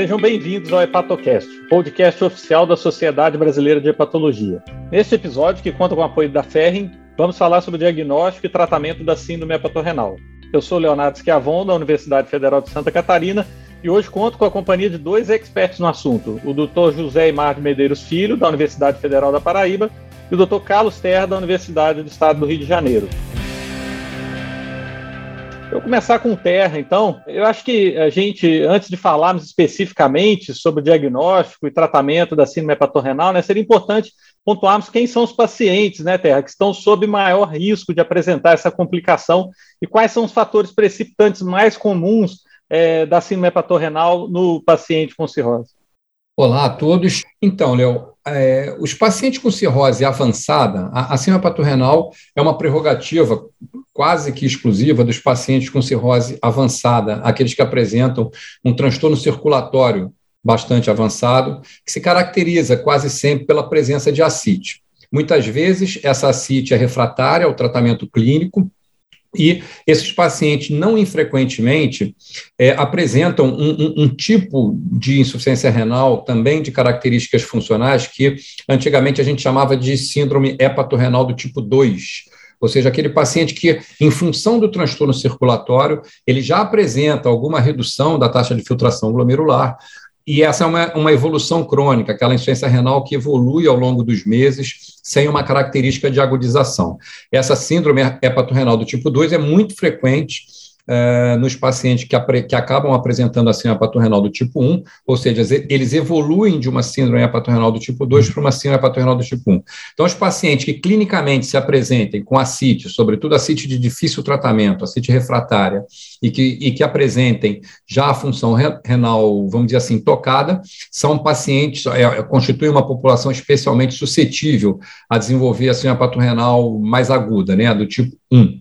Sejam bem-vindos ao Hepatocast, podcast oficial da Sociedade Brasileira de Hepatologia. Neste episódio, que conta com o apoio da Ferrin, vamos falar sobre o diagnóstico e tratamento da síndrome hepatorrenal. Eu sou Leonardo Schiavon, da Universidade Federal de Santa Catarina, e hoje conto com a companhia de dois experts no assunto, o Dr. José Imar de Medeiros Filho, da Universidade Federal da Paraíba, e o Dr. Carlos Terra, da Universidade do Estado do Rio de Janeiro. Eu começar com terra, então. Eu acho que a gente, antes de falarmos especificamente sobre o diagnóstico e tratamento da síndrome hepatorrenal, né, seria importante pontuarmos quem são os pacientes, né, Terra, que estão sob maior risco de apresentar essa complicação e quais são os fatores precipitantes mais comuns é, da síndrome hepatorrenal no paciente com cirrose. Olá a todos. Então, Léo, é, os pacientes com cirrose avançada, a, a síndrome hepatorrenal é uma prerrogativa quase que exclusiva dos pacientes com cirrose avançada, aqueles que apresentam um transtorno circulatório bastante avançado, que se caracteriza quase sempre pela presença de ascite. Muitas vezes, essa ascite é refratária ao tratamento clínico, e esses pacientes, não infrequentemente, é, apresentam um, um, um, tipo de insuficiência renal, também de características funcionais, que antigamente a gente chamava de síndrome hepatorrenal do tipo 2, ou seja, aquele paciente que, em função do transtorno circulatório, ele já apresenta alguma redução da taxa de filtração glomerular, e essa é uma, uma evolução crônica, aquela insuficiência renal que evolui ao longo dos meses sem uma característica de agudização. Essa síndrome hepatorrenal do tipo 2 é muito frequente uh, nos pacientes que, que, acabam apresentando a síndrome hepatorrenal do tipo 1, ou seja, eles evoluem de uma síndrome hepatorrenal do tipo 2 para uma síndrome hepatorrenal do tipo 1. Então, os pacientes que clinicamente se apresentem com ascite, sobretudo ascite de difícil tratamento, ascite refratária, e que, e que apresentem já a função renal, vamos dizer assim, tocada, são pacientes, é, constituem uma população especialmente suscetível a desenvolver a síndrome hepatorrenal mais aguda, né, do tipo 1.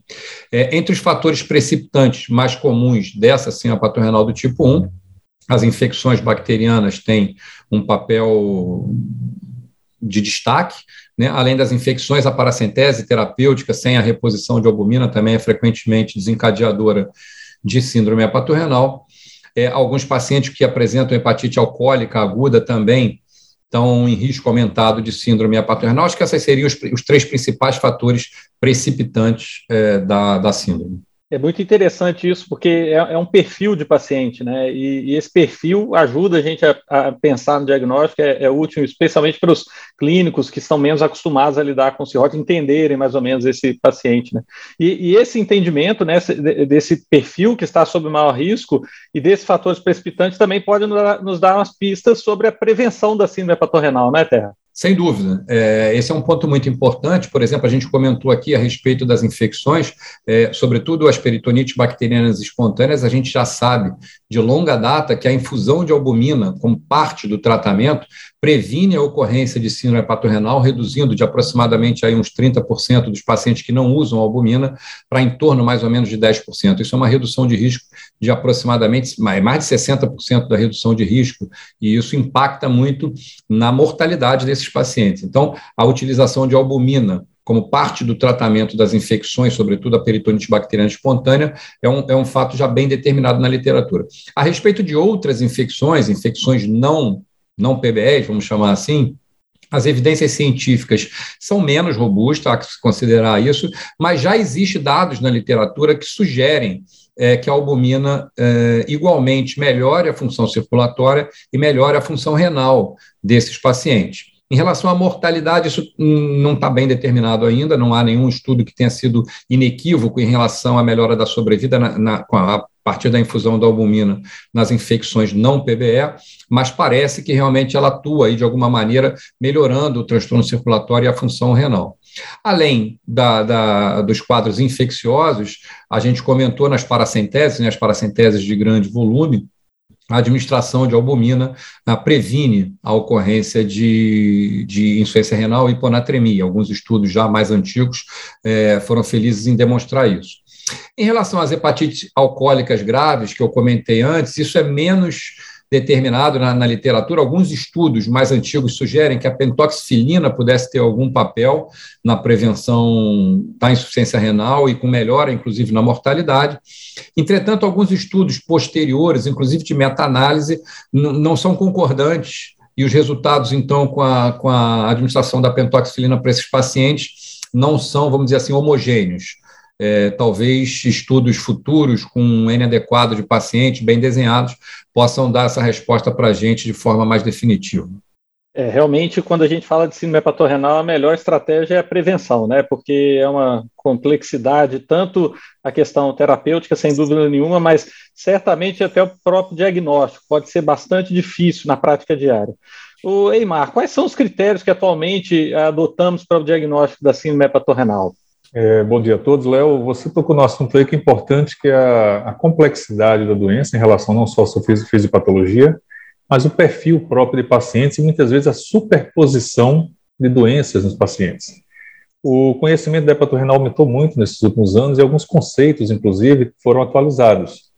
É, entre os fatores precipitantes mais comuns dessa síndrome patorrenal do tipo 1, as infecções bacterianas têm um papel de destaque, né? além das infecções, a paracentese terapêutica sem a reposição de albumina também é frequentemente desencadeadora de síndrome hepatorrenal. É, alguns pacientes que apresentam hepatite alcoólica aguda também estão em risco aumentado de síndrome hepatorenal. Acho que esses seriam os, os três principais fatores precipitantes é, da, da síndrome. É muito interessante isso, porque é, é um perfil de paciente, né? E, e, esse perfil ajuda a gente a, a pensar no diagnóstico, é, é, útil, especialmente para os clínicos que estão menos acostumados a lidar com cirrose, entenderem mais ou menos esse paciente, né? E, e esse entendimento, né, desse perfil que está sob maior risco e desses fatores precipitantes também pode nos dar, umas pistas sobre a prevenção da síndrome hepatorrenal, né, Terra? Sem dúvida. É, esse é um ponto muito importante. Por exemplo, a gente comentou aqui a respeito das infecções, é, sobretudo as peritonites bacterianas espontâneas, a gente já sabe de longa data que a infusão de albumina como parte do tratamento previne a ocorrência de síndrome hepatorrenal, reduzindo de aproximadamente aí uns 30% dos pacientes que não usam albumina para em torno mais ou menos de 10%. Isso é uma redução de risco de aproximadamente mais de 60% da redução de risco, e isso impacta muito na mortalidade desses pacientes. Então, a utilização de albumina como parte do tratamento das infecções, sobretudo a peritonite bacteriana espontânea, é um, é um fato já bem determinado na literatura. A respeito de outras infecções, infecções não não PBS, vamos chamar assim, as evidências científicas são menos robustas, há que se considerar isso, mas já existem dados na literatura que sugerem é, que a albumina é, igualmente melhore a função circulatória e melhore a função renal desses pacientes. Em relação à mortalidade, isso não está bem determinado ainda, não há nenhum estudo que tenha sido inequívoco em relação à melhora da sobrevida na, na, com a partir da infusão da albumina nas infecções não PBE, mas parece que realmente ela atua aí de alguma maneira melhorando o transtorno circulatório e a função renal. Além da, da, dos quadros infecciosos, a gente comentou nas paracenteses, né, as paracenteses de grande volume, a administração de albumina previne a ocorrência de, de insuficiência renal e hiponatremia. Alguns estudos já mais antigos eh, foram felizes em demonstrar isso. Em relação às hepatites alcoólicas graves, que eu comentei antes, isso é menos determinado na, na, literatura. Alguns estudos mais antigos sugerem que a pentoxifilina pudesse ter algum papel na prevenção da insuficiência renal e com melhora, inclusive, na mortalidade. Entretanto, alguns estudos posteriores, inclusive de meta-análise, não são concordantes e os resultados, então, com a, com a administração da pentoxifilina para esses pacientes não são, vamos dizer assim, homogêneos é, talvez estudos futuros com um N adequado de pacientes bem desenhados possam dar essa resposta para a gente de forma mais definitiva. É, realmente, quando a gente fala de síndrome hepatorrenal, a melhor estratégia é a prevenção, né? Porque é uma complexidade, tanto a questão terapêutica, sem dúvida nenhuma, mas certamente até o próprio diagnóstico pode ser bastante difícil na prática diária. O Eimar, quais são os critérios que atualmente adotamos para o diagnóstico da síndrome hepatorrenal? É, bom dia a todos. Léo, você tocou no assunto aí que é importante, que é a, a complexidade da doença em relação não só à sua fisiopatologia, mas o perfil próprio de pacientes e muitas vezes a superposição de doenças nos pacientes. O conhecimento da hepatorrenal aumentou muito nesses últimos anos e alguns conceitos, inclusive, foram atualizados.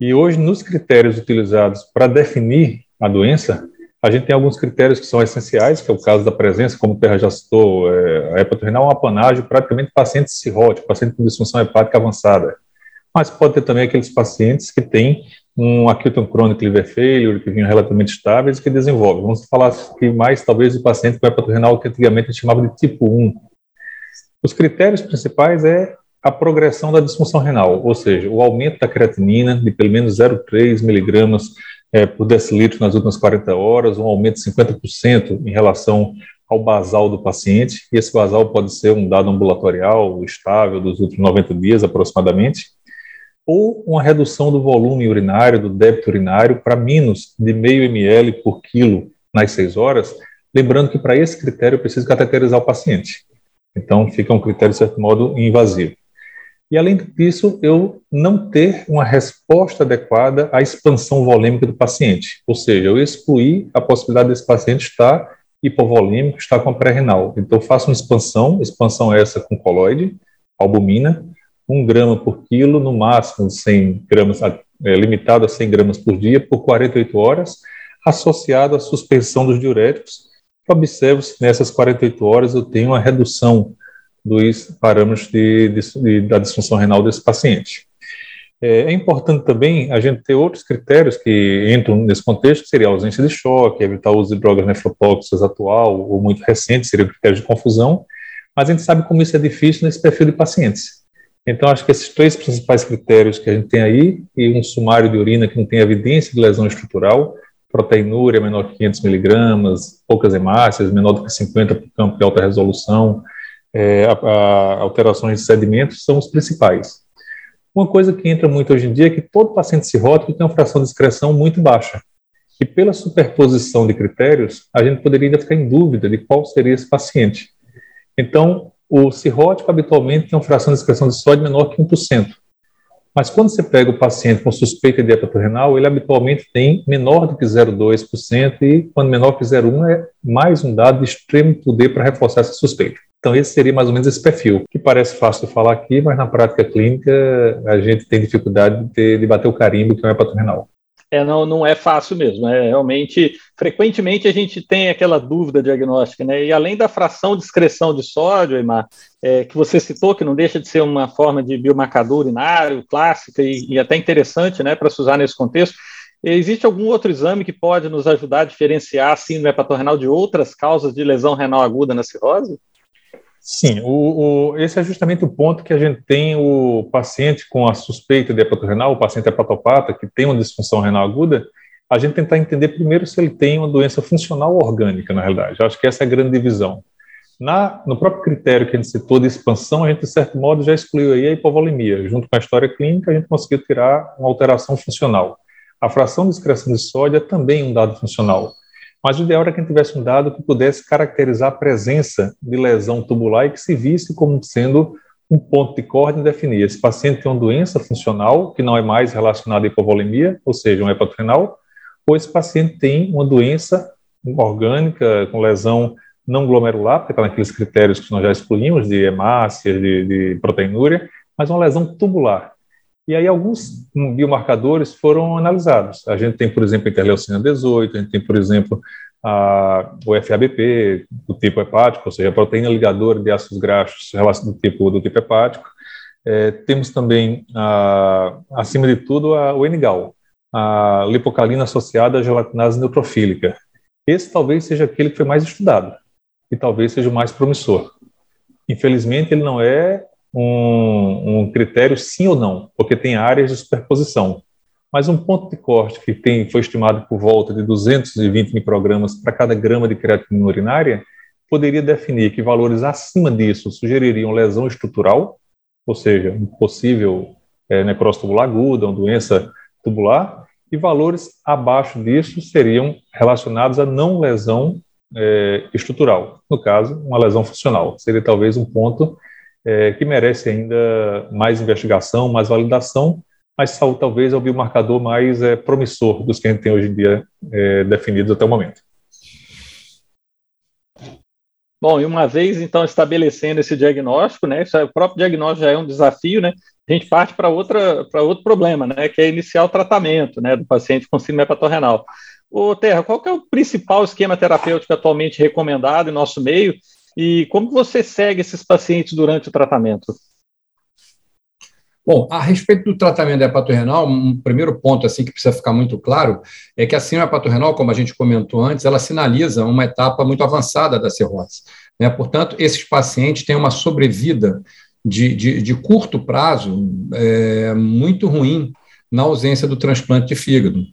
E hoje, nos critérios utilizados para definir a doença, a gente tem alguns critérios que são essenciais, que é o caso da presença, como o Terra já citou, é, a hepatorrenal é um apanágio praticamente paciente cirrótico, paciente com disfunção hepática avançada. Mas pode ter também aqueles pacientes que têm um acute chronic liver failure, que vinham relativamente estáveis que desenvolvem. Vamos falar aqui mais, talvez, de paciente com hepatorrenal que antigamente a gente chamava de tipo 1. Os critérios principais é a progressão da disfunção renal, ou seja, o aumento da creatinina de pelo menos 0,3 miligramas é, por decilitro nas últimas 40 horas, um aumento de 50% em relação ao basal do paciente, e esse basal pode ser um dado ambulatorial estável dos últimos 90 dias aproximadamente, ou uma redução do volume urinário, do débito urinário, para menos de meio ml por quilo nas 6 horas, lembrando que para esse critério eu preciso cateterizar o paciente. Então, fica um critério, de certo modo, invasivo e, além disso, eu não ter uma resposta adequada à expansão volêmica do paciente. Ou seja, eu excluir a possibilidade desse paciente estar hipovolêmico, estar com a pré-renal. Então, eu faço uma expansão, expansão essa com coloide, albumina, 1 grama por quilo, no máximo 100 gramas, é, limitado a 100 gramas por dia, por 48 horas, associado à suspensão dos diuréticos. Observo se nessas 48 horas eu tenho uma redução dos parâmetros de, de, de, da disfunção renal desse paciente. É, é, importante também a gente ter outros critérios que entram nesse contexto, que seria a ausência de choque, evitar o uso de drogas nefrotóxicas atual ou muito recente, seria o critério de confusão, mas a gente sabe como isso é difícil nesse perfil de pacientes. Então, acho que esses três principais critérios que a gente tem aí, e um sumário de urina que não tem evidência de lesão estrutural, proteinúria menor que 500 miligramas, poucas hemácias, menor do que 50 por campo de alta resolução, é, a, a, alterações de sedimentos são os principais. Uma coisa que entra muito hoje em dia é que todo paciente cirrótico tem uma fração de excreção muito baixa. E pela superposição de critérios, a gente poderia ainda ficar em dúvida de qual seria esse paciente. Então, o cirrótico habitualmente tem uma fração de excreção de sódio menor que 1%. Mas quando você pega o paciente com suspeita de hepatorenal, ele habitualmente tem menor do que 0,2% e quando menor que 0,1 é mais um dado de extremo poder para reforçar essa suspeita. Então, esse seria mais ou menos esse perfil, que parece fácil de falar aqui, mas na prática clínica a gente tem dificuldade de, de bater o carimbo que é um hepatorrenal. É, não, não é fácil mesmo. É realmente, frequentemente a gente tem aquela dúvida diagnóstica, né? E além da fração de excreção de sódio, Eymar, é, que você citou, que não deixa de ser uma forma de biomarcador urinário clássica e, e até interessante, né, para se usar nesse contexto, Existe algum outro exame que pode nos ajudar a diferenciar a síndrome hepatorrenal de outras causas de lesão renal aguda na cirrose? Sim, o, o, esse é justamente o ponto que a gente tem o paciente com a suspeita de hepatorenal, o paciente hepatopata, que tem uma disfunção renal aguda, a gente tentar entender primeiro se ele tem uma doença funcional orgânica, na realidade. Eu acho que essa é a grande divisão. Na, no próprio critério que a gente citou de expansão, a gente, de certo modo, já excluiu aí a hipovolemia. Junto com a história clínica, a gente conseguiu tirar uma alteração funcional. A fração de excreção de sódio é também um dado funcional. Mas o ideal era que a gente tivesse um dado que pudesse caracterizar a presença de lesão tubular e que se visse como sendo um ponto de corda e definir. Esse paciente tem uma doença funcional que não é mais relacionada à hipovolemia, ou seja, um hepatorenal, ou esse paciente tem uma doença orgânica com lesão não glomerular, porque está naqueles critérios que nós já excluímos, de hemácias, de, de proteinúria, mas uma lesão tubular. E aí alguns biomarcadores foram analisados. A gente tem, por exemplo, a interleucina 18, a gente tem, por exemplo, a, o FABP do tipo hepático, ou seja, a proteína ligadora de ácidos graxos do tipo, do tipo hepático. É, temos também, a, acima de tudo, a, o NGAL, a lipocalina associada à gelatinase neutrofílica. Esse talvez seja aquele que foi mais estudado e talvez seja o mais promissor. Infelizmente, ele não é um, um critério sim ou não, porque tem áreas de superposição. Mas um ponto de corte que tem, foi estimado por volta de 220 microgramas para cada grama de creatinina urinária poderia definir que valores acima disso sugeririam lesão estrutural, ou seja, um possível é, necrose tubular aguda, uma doença tubular, e valores abaixo disso seriam relacionados a não lesão é, estrutural, no caso, uma lesão funcional. Seria talvez um ponto é, que merece ainda mais investigação, mais validação, mas talvez é o biomarcador mais é, promissor dos que a gente tem hoje em dia é, definidos até o momento. Bom, e uma vez então estabelecendo esse diagnóstico, né, é, o próprio diagnóstico já é um desafio, né, a gente parte para outra para outro problema, né, que é iniciar o tratamento, né, do paciente com síndrome hepatorrenal. Ô, Terra, qual é o principal esquema terapêutico atualmente recomendado em nosso meio e como você segue esses pacientes durante o tratamento? Bom, a respeito do tratamento da hepatorenal, um primeiro ponto assim que precisa ficar muito claro é que a síndrome hepatorenal, como a gente comentou antes, ela sinaliza uma etapa muito avançada da cirrose. Né? Portanto, esses pacientes têm uma sobrevida de, de, de curto prazo é, muito ruim na ausência do transplante de fígado.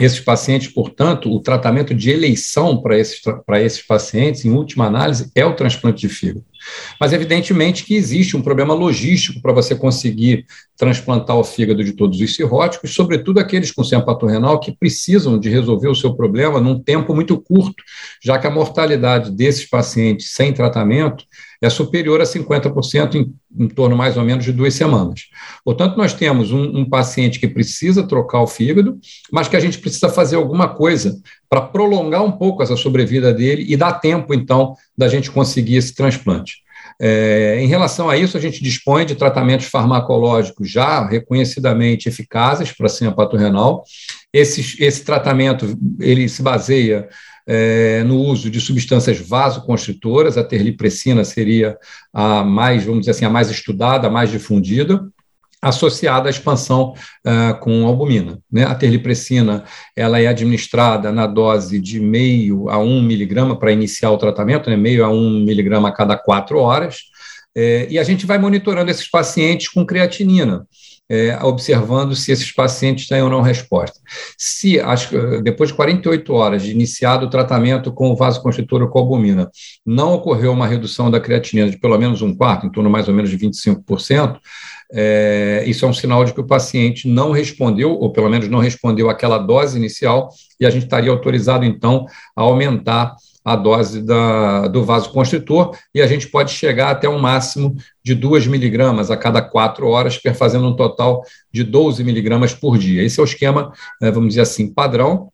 Esses pacientes, portanto, o tratamento de eleição para esses, para esses pacientes, em última análise, é o transplante de fígado. Mas, evidentemente, que existe um problema logístico para você conseguir transplantar o fígado de todos os cirróticos, sobretudo aqueles com síndrome renal que precisam de resolver o seu problema num tempo muito curto, já que a mortalidade desses pacientes sem tratamento é superior a 50% em, em torno mais ou menos de duas semanas. Portanto, nós temos um, um paciente que precisa trocar o fígado, mas que a gente precisa fazer alguma coisa para prolongar um pouco essa sobrevida dele e dar tempo, então, da gente conseguir esse transplante. É, em relação a isso, a gente dispõe de tratamentos farmacológicos já reconhecidamente eficazes para a síndrome renal. Esse, esse tratamento ele se baseia é, no uso de substâncias vasoconstritoras, a terlipressina seria a mais, vamos dizer assim, a mais estudada, a mais difundida, associada à expansão uh, com albumina. Né? A terlipressina ela é administrada na dose de meio a um miligrama para iniciar o tratamento, né? meio a um miligrama a cada quatro horas, é, e a gente vai monitorando esses pacientes com creatinina é, observando se esses pacientes têm ou não resposta. Se, depois de 48 horas de iniciado o tratamento com o vasoconstritor ou com albumina, não ocorreu uma redução da creatinina de pelo menos um quarto, em torno mais ou menos de 25%, é, isso é um sinal de que o paciente não respondeu, ou pelo menos não respondeu àquela dose inicial, e a gente estaria autorizado, então, a aumentar a dose da, do vasoconstritor e a gente pode chegar até um máximo de 2 miligramas a cada quatro horas, fazendo um total de 12 miligramas por dia. Esse é o esquema, eh, vamos dizer assim, padrão.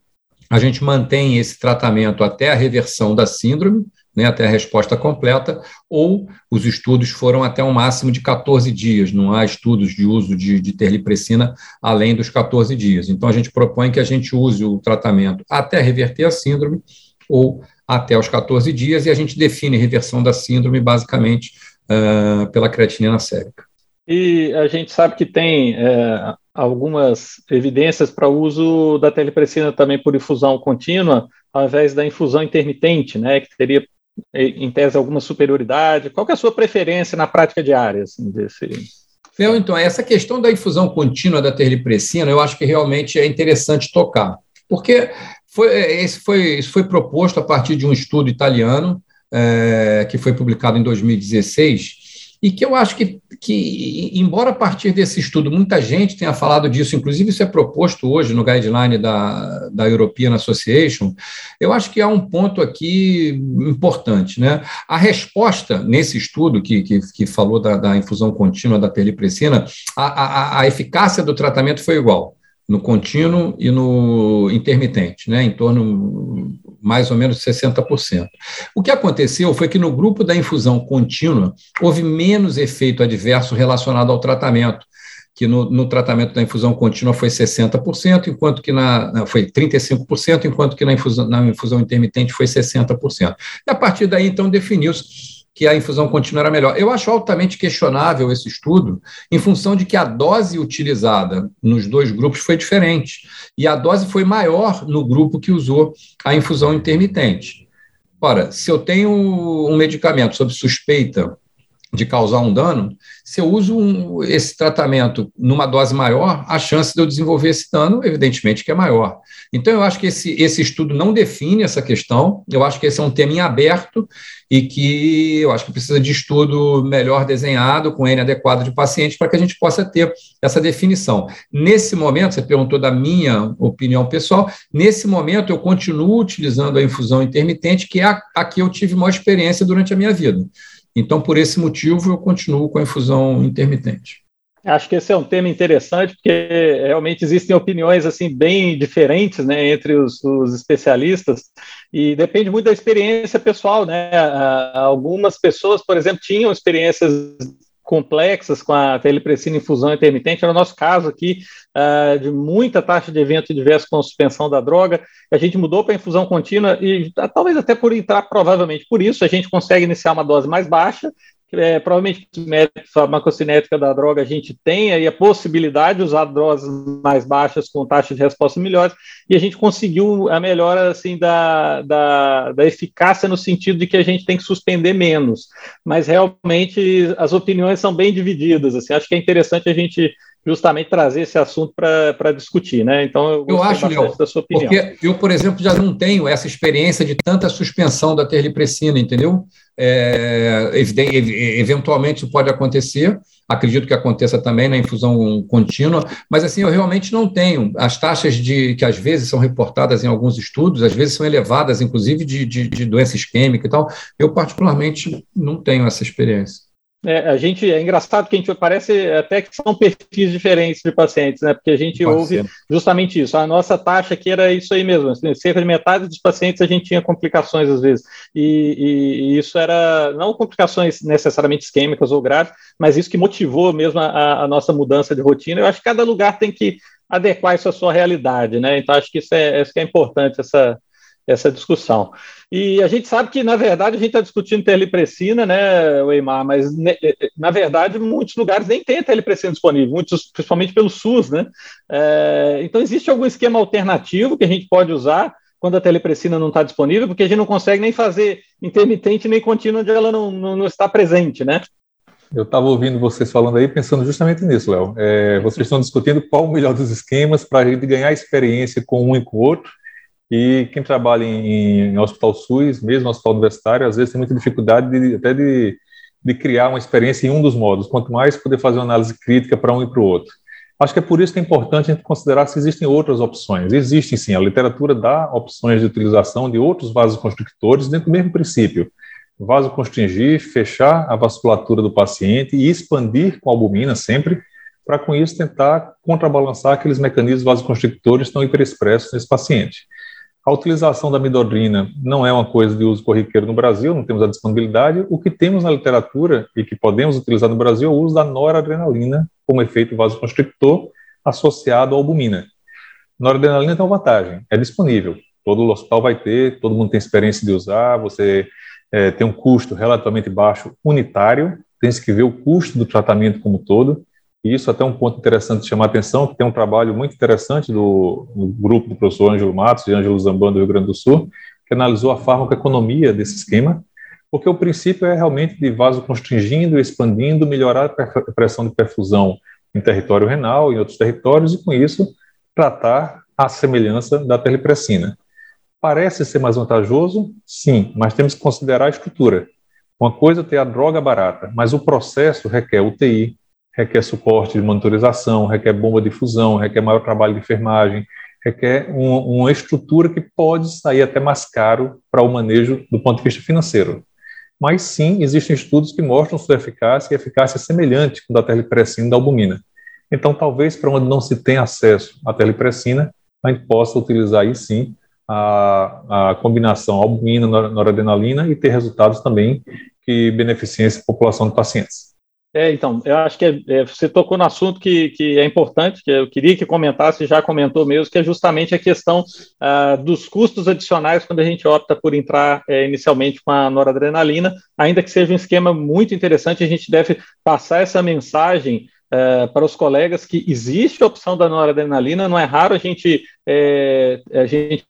A gente mantém esse tratamento até a reversão da síndrome, né, até a resposta completa, ou os estudos foram até um máximo de 14 dias, não há estudos de uso de, de terlipressina além dos 14 dias. Então, a gente propõe que a gente use o tratamento até reverter a síndrome ou até os 14 dias, e a gente define reversão da síndrome basicamente uh, pela creatinina sérica. E a gente sabe que tem é, algumas evidências para o uso da telepressina também por infusão contínua, ao invés da infusão intermitente, né, que teria, em tese, alguma superioridade. Qual é a sua preferência na prática diária assim, desse, Fel, então, essa questão da infusão contínua da terlipressina, eu acho que realmente é interessante tocar, porque foi, é, esse foi, isso foi proposto a partir de um estudo italiano é, que foi publicado em 2016 e que eu acho que, que, embora a partir desse estudo muita gente tenha falado disso, inclusive isso é proposto hoje no guideline da, da European Association, eu acho que há um ponto aqui importante. Né? A resposta nesse estudo que, que, que falou da, da infusão contínua da terlipressina, a, a, a eficácia do tratamento foi igual no contínuo e no intermitente, né, em torno mais ou menos de 60%. O que aconteceu foi que no grupo da infusão contínua houve menos efeito adverso relacionado ao tratamento, que no, no, tratamento da infusão contínua foi 60%, enquanto que na, foi 35%, enquanto que na infusão, na infusão intermitente foi 60%. E a partir daí, então, definiu-se que a infusão contínua era melhor. Eu acho altamente questionável esse estudo, em função de que a dose utilizada nos dois grupos foi diferente, e a dose foi maior no grupo que usou a infusão intermitente. Ora, se eu tenho um medicamento sob suspeita de causar um dano, se eu uso um, esse tratamento numa dose maior, a chance de eu desenvolver esse dano, evidentemente, que é maior. Então, eu acho que esse, esse estudo não define essa questão, eu acho que esse é um tema em aberto e que eu acho que precisa de estudo melhor desenhado, com N adequado de pacientes, para que a gente possa ter essa definição. Nesse momento, você perguntou da minha opinião pessoal, nesse momento eu continuo utilizando a infusão intermitente, que é a, a que eu tive maior experiência durante a minha vida. Então, por esse motivo, eu continuo com a infusão intermitente. Acho que esse é um tema interessante, porque realmente existem opiniões assim bem diferentes né, entre os, os especialistas, e depende muito da experiência pessoal. Né? Algumas pessoas, por exemplo, tinham experiências complexas com a telepressina infusão intermitente. No nosso caso aqui, uh, de muita taxa de evento diverso com suspensão da droga, a gente mudou para infusão contínua e uh, talvez até por entrar, provavelmente por isso, a gente consegue iniciar uma dose mais baixa é, provavelmente farmacocinética da droga a gente tem aí a possibilidade de usar doses mais baixas com taxas de resposta melhores, e a gente conseguiu a melhora assim, da, da, da eficácia no sentido de que a gente tem que suspender menos. Mas realmente as opiniões são bem divididas. Assim, acho que é interessante a gente justamente trazer esse assunto para discutir, né? Então eu, eu acho, Léo, da sua opinião. Porque eu, por exemplo, já não tenho essa experiência de tanta suspensão da terlipressina, entendeu? É, eventualmente isso pode acontecer, acredito que aconteça também na infusão contínua, mas assim, eu realmente não tenho. As taxas de que às vezes são reportadas em alguns estudos, às vezes são elevadas, inclusive de, de, de doença isquêmica e tal, eu particularmente não tenho essa experiência. É, a gente é engraçado que a gente parece até que são perfis diferentes de pacientes, né? Porque a gente Pode ouve ser. justamente isso. A nossa taxa aqui era isso aí mesmo. Assim, cerca de metade dos pacientes a gente tinha complicações às vezes. E, e, e, isso era não complicações necessariamente isquêmicas ou graves, mas isso que motivou mesmo a, a, nossa mudança de rotina. Eu acho que cada lugar tem que adequar isso à sua realidade, né? Então acho que isso é, isso que é importante essa essa discussão. E a gente sabe que, na verdade, a gente está discutindo telepressina, né, Weimar, mas, né, é, é, na verdade, muitos lugares nem tem telepressina disponível, muitos, principalmente pelo SUS, né? É, então, existe algum esquema alternativo que a gente pode usar quando a telepressina não está disponível, porque a gente não consegue nem fazer intermitente nem contínua onde ela não, não, não está presente, né? Eu estava ouvindo vocês falando aí, pensando justamente nisso, Léo. É, vocês estão discutindo qual o melhor dos esquemas para a gente ganhar experiência com um e com o outro, e quem trabalha em, em hospital SUS, mesmo hospital universitário, às vezes tem muita dificuldade de, até de, de criar uma experiência em um dos modos, quanto mais poder fazer uma análise crítica para um e para o outro. Acho que é por isso que é importante a gente considerar se existem outras opções. Existem sim, a literatura dá opções de utilização de outros vasoconstrictores dentro do mesmo princípio. Vasoconstringir, fechar a vasculatura do paciente e expandir com albumina sempre, para com isso tentar contrabalançar aqueles mecanismos vasoconstrictores que estão hiperexpressos nesse paciente. A utilização da midodrina não é uma coisa de uso corriqueiro no Brasil, não temos a disponibilidade. O que temos na literatura e que podemos utilizar no Brasil é o uso da noradrenalina como efeito vasoconstrictor associado à albumina. Noradrenalina tem uma vantagem, é disponível. Todo hospital vai ter, todo mundo tem experiência de usar, você é, tem um custo relativamente baixo unitário, tem que ver o custo do tratamento como todo. E isso até um ponto interessante de chamar a atenção, que tem um trabalho muito interessante do, do grupo do professor Ângelo Matos e Ângelo Zambando do Rio Grande do Sul, que analisou a farmacoeconomia desse esquema, porque o princípio é realmente de vaso constringindo, expandindo, melhorar a pressão de perfusão em território renal, em outros territórios, e com isso tratar a semelhança da telepressina. Parece ser mais vantajoso? Sim, mas temos que considerar a estrutura. Uma coisa é ter a droga barata, mas o processo requer UTI, requer suporte de monitorização, requer bomba de fusão, requer maior trabalho de enfermagem, requer um, uma estrutura que pode sair até mais caro para o manejo do ponto de vista financeiro. Mas sim, existem estudos que mostram sua eficácia e eficácia semelhante com a da telepressina e da albumina. Então, talvez para onde não se tem acesso à telepressina, a gente possa utilizar aí sim a, a combinação albumina-noradrenalina e ter resultados também que beneficiem a população de pacientes. É, então, eu acho que é, é, você tocou no assunto que, que é importante, que eu queria que comentasse, já comentou mesmo, que é justamente a questão uh, dos custos adicionais quando a gente opta por entrar é, inicialmente com a noradrenalina, ainda que seja um esquema muito interessante, a gente deve passar essa mensagem uh, para os colegas que existe a opção da noradrenalina, não é raro a gente, é, a gente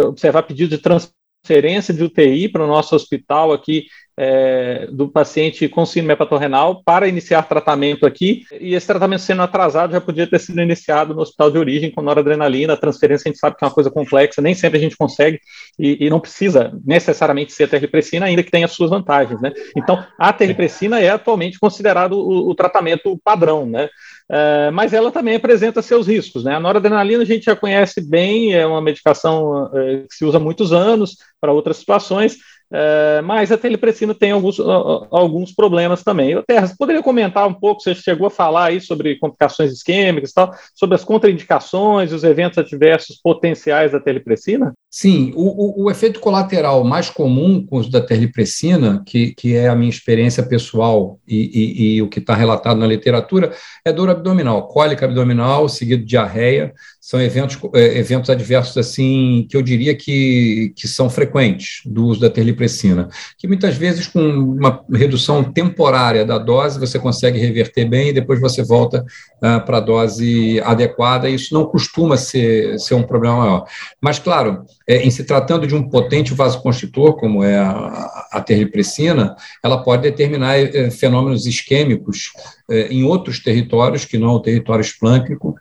observar pedido de transferência de UTI para o nosso hospital aqui é, do paciente com síndrome hepatorrenal para iniciar tratamento aqui, e esse tratamento sendo atrasado já podia ter sido iniciado no hospital de origem com noradrenalina, a transferência a gente sabe que é uma coisa complexa, nem sempre a gente consegue, e, e não precisa necessariamente ser a terripressina, ainda que tenha suas vantagens, né? Então, a terripressina é atualmente considerado o, o tratamento padrão, né? É, mas ela também apresenta seus riscos. Né? A noradrenalina a gente já conhece bem, é uma medicação é, que se usa há muitos anos para outras situações, é, mas a telepressina tem alguns, alguns problemas também. Eu, Terra, você poderia comentar um pouco, você chegou a falar aí sobre complicações isquêmicas e tal, sobre as contraindicações e os eventos adversos potenciais da telepressina? Sim, o, o, o, efeito colateral mais comum com o uso da terlipressina, que, que é a minha experiência pessoal e, e, e o que está relatado na literatura, é dor abdominal, cólica abdominal, seguido de diarreia, são eventos, é, eventos adversos assim que eu diria que, que são frequentes do uso da terlipressina, que muitas vezes com uma redução temporária da dose você consegue reverter bem e depois você volta ah, para a dose adequada, isso não costuma ser, ser um problema maior. Mas, claro, é, em se tratando de um potente vasoconstritor, como é a, a terripressina, ela pode determinar é, fenômenos isquêmicos é, em outros territórios que não o território esplâncnico,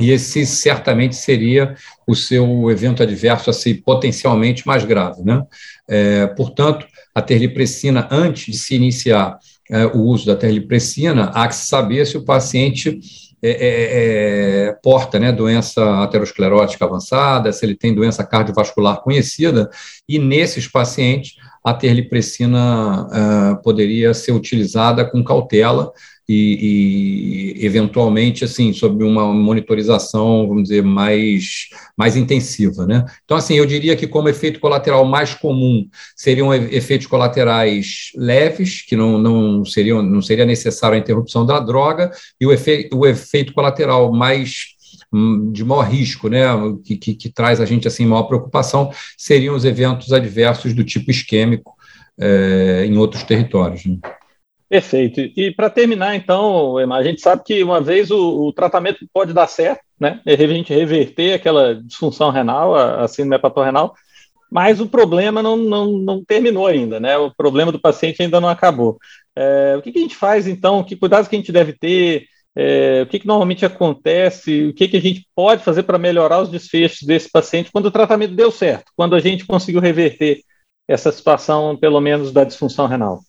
e esse certamente seria o seu evento adverso assim, potencialmente mais grave. Né? É, portanto, a terripressina, antes de se iniciar é, o uso da terripressina, há que saber se o paciente é, é, é, porta né, doença aterosclerótica avançada, se ele tem doença cardiovascular conhecida, e nesses pacientes a terlipressina uh, poderia ser utilizada com cautela, e, e, eventualmente assim sob uma monitorização vamos dizer mais mais intensiva né então assim eu diria que como efeito colateral mais comum seriam efeitos colaterais leves que não, não seriam não seria necessário a interrupção da droga e o efeito o efeito colateral mais hum, de maior risco, né, que, que, que, traz a gente assim maior preocupação, seriam os eventos adversos do tipo isquêmico é, em outros territórios. Né? Perfeito. E para terminar, então, a gente sabe que uma vez o, o, tratamento pode dar certo, né? A gente reverter aquela disfunção renal, a, a síndrome hepatorrenal, mas o problema não, não, não terminou ainda, né? O problema do paciente ainda não acabou. É, o que, que, a gente faz, então? Que cuidados que a gente deve ter? É, o que, que, normalmente acontece? O que, que a gente pode fazer para melhorar os desfechos desse paciente quando o tratamento deu certo? Quando a gente conseguiu reverter essa situação, pelo menos, da disfunção renal?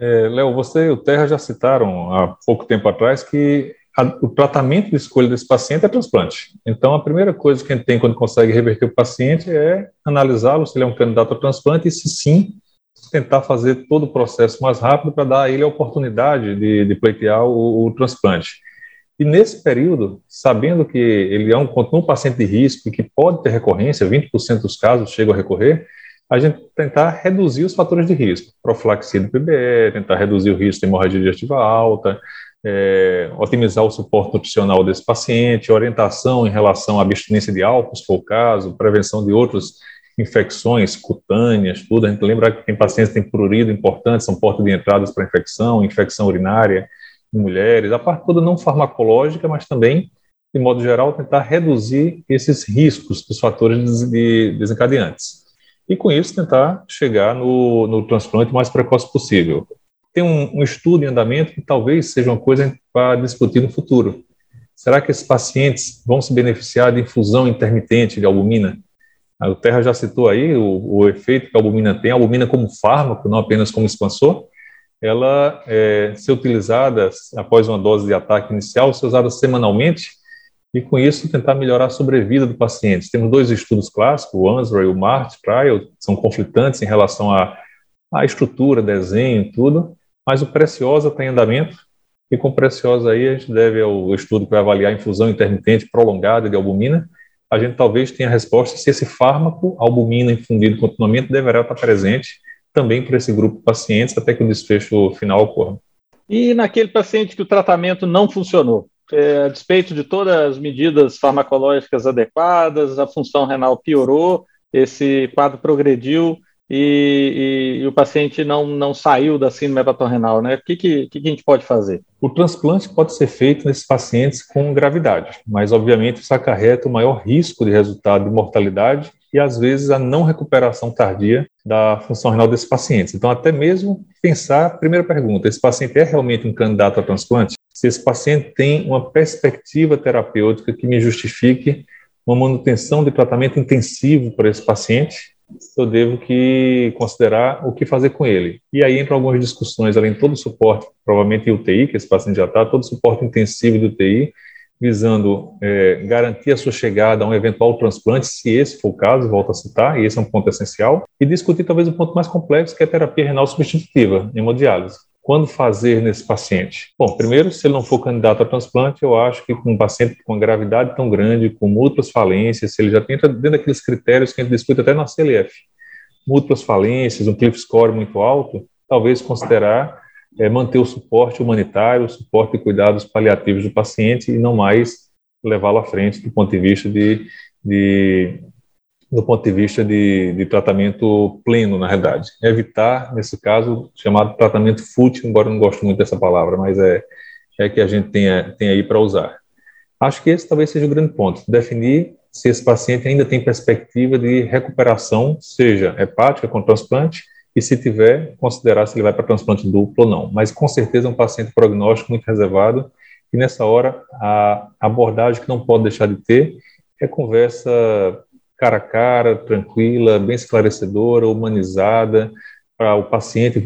É, Léo, você e o Terra já citaram há pouco tempo atrás que a, o tratamento de escolha desse paciente é transplante. Então, a primeira coisa que a gente tem quando consegue reverter o paciente é analisá-lo, se ele é um candidato a transplante, e se sim, tentar fazer todo o processo mais rápido para dar a ele a oportunidade de, de pleitear o, o, transplante. E nesse período, sabendo que ele é um, um paciente de risco e que pode ter recorrência, 20% dos casos chegam a recorrer, a gente tentar reduzir os fatores de risco, profilaxia do PBE, tentar reduzir o risco de hemorragia digestiva alta, é, otimizar o suporte nutricional desse paciente, orientação em relação à abstinência de álcool, se for o caso, prevenção de outras infecções cutâneas, tudo. A gente lembra que tem pacientes que têm prurido importante, são portas de entradas para infecção, infecção urinária em mulheres, a parte toda não farmacológica, mas também, de modo geral, tentar reduzir esses riscos dos fatores de desencadeantes e com isso tentar chegar no, no transplante o mais precoce possível. Tem um, um estudo em andamento que talvez seja uma coisa para discutir no futuro. Será que esses pacientes vão se beneficiar de infusão intermitente de albumina? O Terra já citou aí o, o, efeito que a albumina tem, a albumina como fármaco, não apenas como expansor, ela é, ser utilizada após uma dose de ataque inicial, ser usada semanalmente e com isso tentar melhorar a sobrevida do paciente. Temos dois estudos clássicos, o ANSWER e o MART Trial, são conflitantes em relação à, à estrutura, desenho, tudo, mas o Preciosa está em andamento, e com Preciosa aí a gente deve ao estudo que vai avaliar a infusão intermitente prolongada de albumina, a gente talvez tenha a resposta se esse fármaco, albumina infundido continuamente, deverá estar presente também para esse grupo de pacientes até que o desfecho final ocorra. E naquele paciente que o tratamento não funcionou, é, a despeito de todas as medidas farmacológicas adequadas, a função renal piorou, esse quadro progrediu e, e, e o paciente não, não saiu da síndrome hepatorenal, né? O que, que, que a gente pode fazer? O transplante pode ser feito nesses pacientes com gravidade, mas obviamente isso acarreta o maior risco de resultado de mortalidade e às vezes a não recuperação tardia da função renal desses pacientes. Então, até mesmo pensar, primeira pergunta, esse paciente é realmente um candidato a transplante? Se esse paciente tem uma perspectiva terapêutica que me justifique uma manutenção de tratamento intensivo para esse paciente, eu devo que considerar o que fazer com ele. E aí entram algumas discussões, além de todo o suporte, provavelmente UTI, que esse paciente já está, todo o suporte intensivo do UTI, visando é, garantir a sua chegada a um eventual transplante, se esse for o caso, volto a citar, e esse é um ponto essencial, e discutir talvez o ponto mais complexo, que é a terapia renal substitutiva, hemodiálise. Quando fazer nesse paciente? Bom, primeiro, se ele não for candidato a transplante, eu acho que com um paciente com gravidade tão grande, com múltiplas falências, se ele já entra dentro daqueles critérios que a gente discute até na CLF, múltiplas falências, um cliff score muito alto, talvez considerar é, manter o suporte humanitário, o suporte de cuidados paliativos do paciente e não mais levá-lo à frente do ponto de vista de, de do ponto de vista de, de, tratamento pleno, na realidade. Evitar, nesse caso, chamado tratamento fútil, embora eu não goste muito dessa palavra, mas é, é que a gente tem, tem aí para usar. Acho que esse talvez seja o grande ponto, definir se esse paciente ainda tem perspectiva de recuperação, seja hepática com transplante, e se tiver, considerar se ele vai para transplante duplo ou não. Mas com certeza é um paciente prognóstico muito reservado e nessa hora a abordagem que não pode deixar de ter é conversa cara a cara, tranquila, bem esclarecedora, humanizada para o paciente,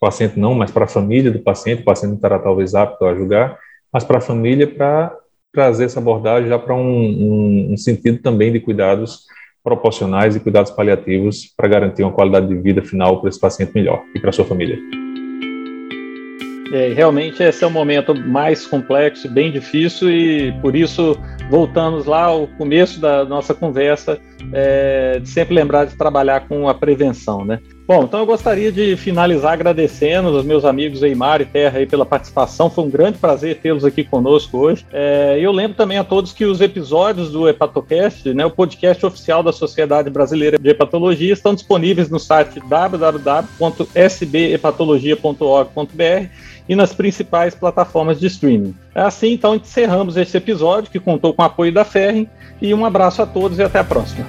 paciente não, mas para a família do paciente, o paciente não estará talvez apto a julgar, mas para a família para trazer essa abordagem já para um, um, um sentido também de cuidados proporcionais e cuidados paliativos para garantir uma qualidade de vida final para esse paciente melhor e para sua família. É, realmente esse é o momento mais complexo bem difícil e por isso voltamos lá ao começo da nossa conversa é, de sempre lembrar de trabalhar com a prevenção, né? Bom, então eu gostaria de finalizar agradecendo os meus amigos Eimar e Terra aí pela participação. Foi um grande prazer tê-los aqui conosco hoje. É, eu lembro também a todos que os episódios do Hepatocast, né, o podcast oficial da Sociedade Brasileira de Hepatologia, estão disponíveis no site www.sbhepatologia.org.br e nas principais plataformas de streaming. Assim, então, encerramos este episódio que contou com o apoio da Ferrin e um abraço a todos e até a próxima.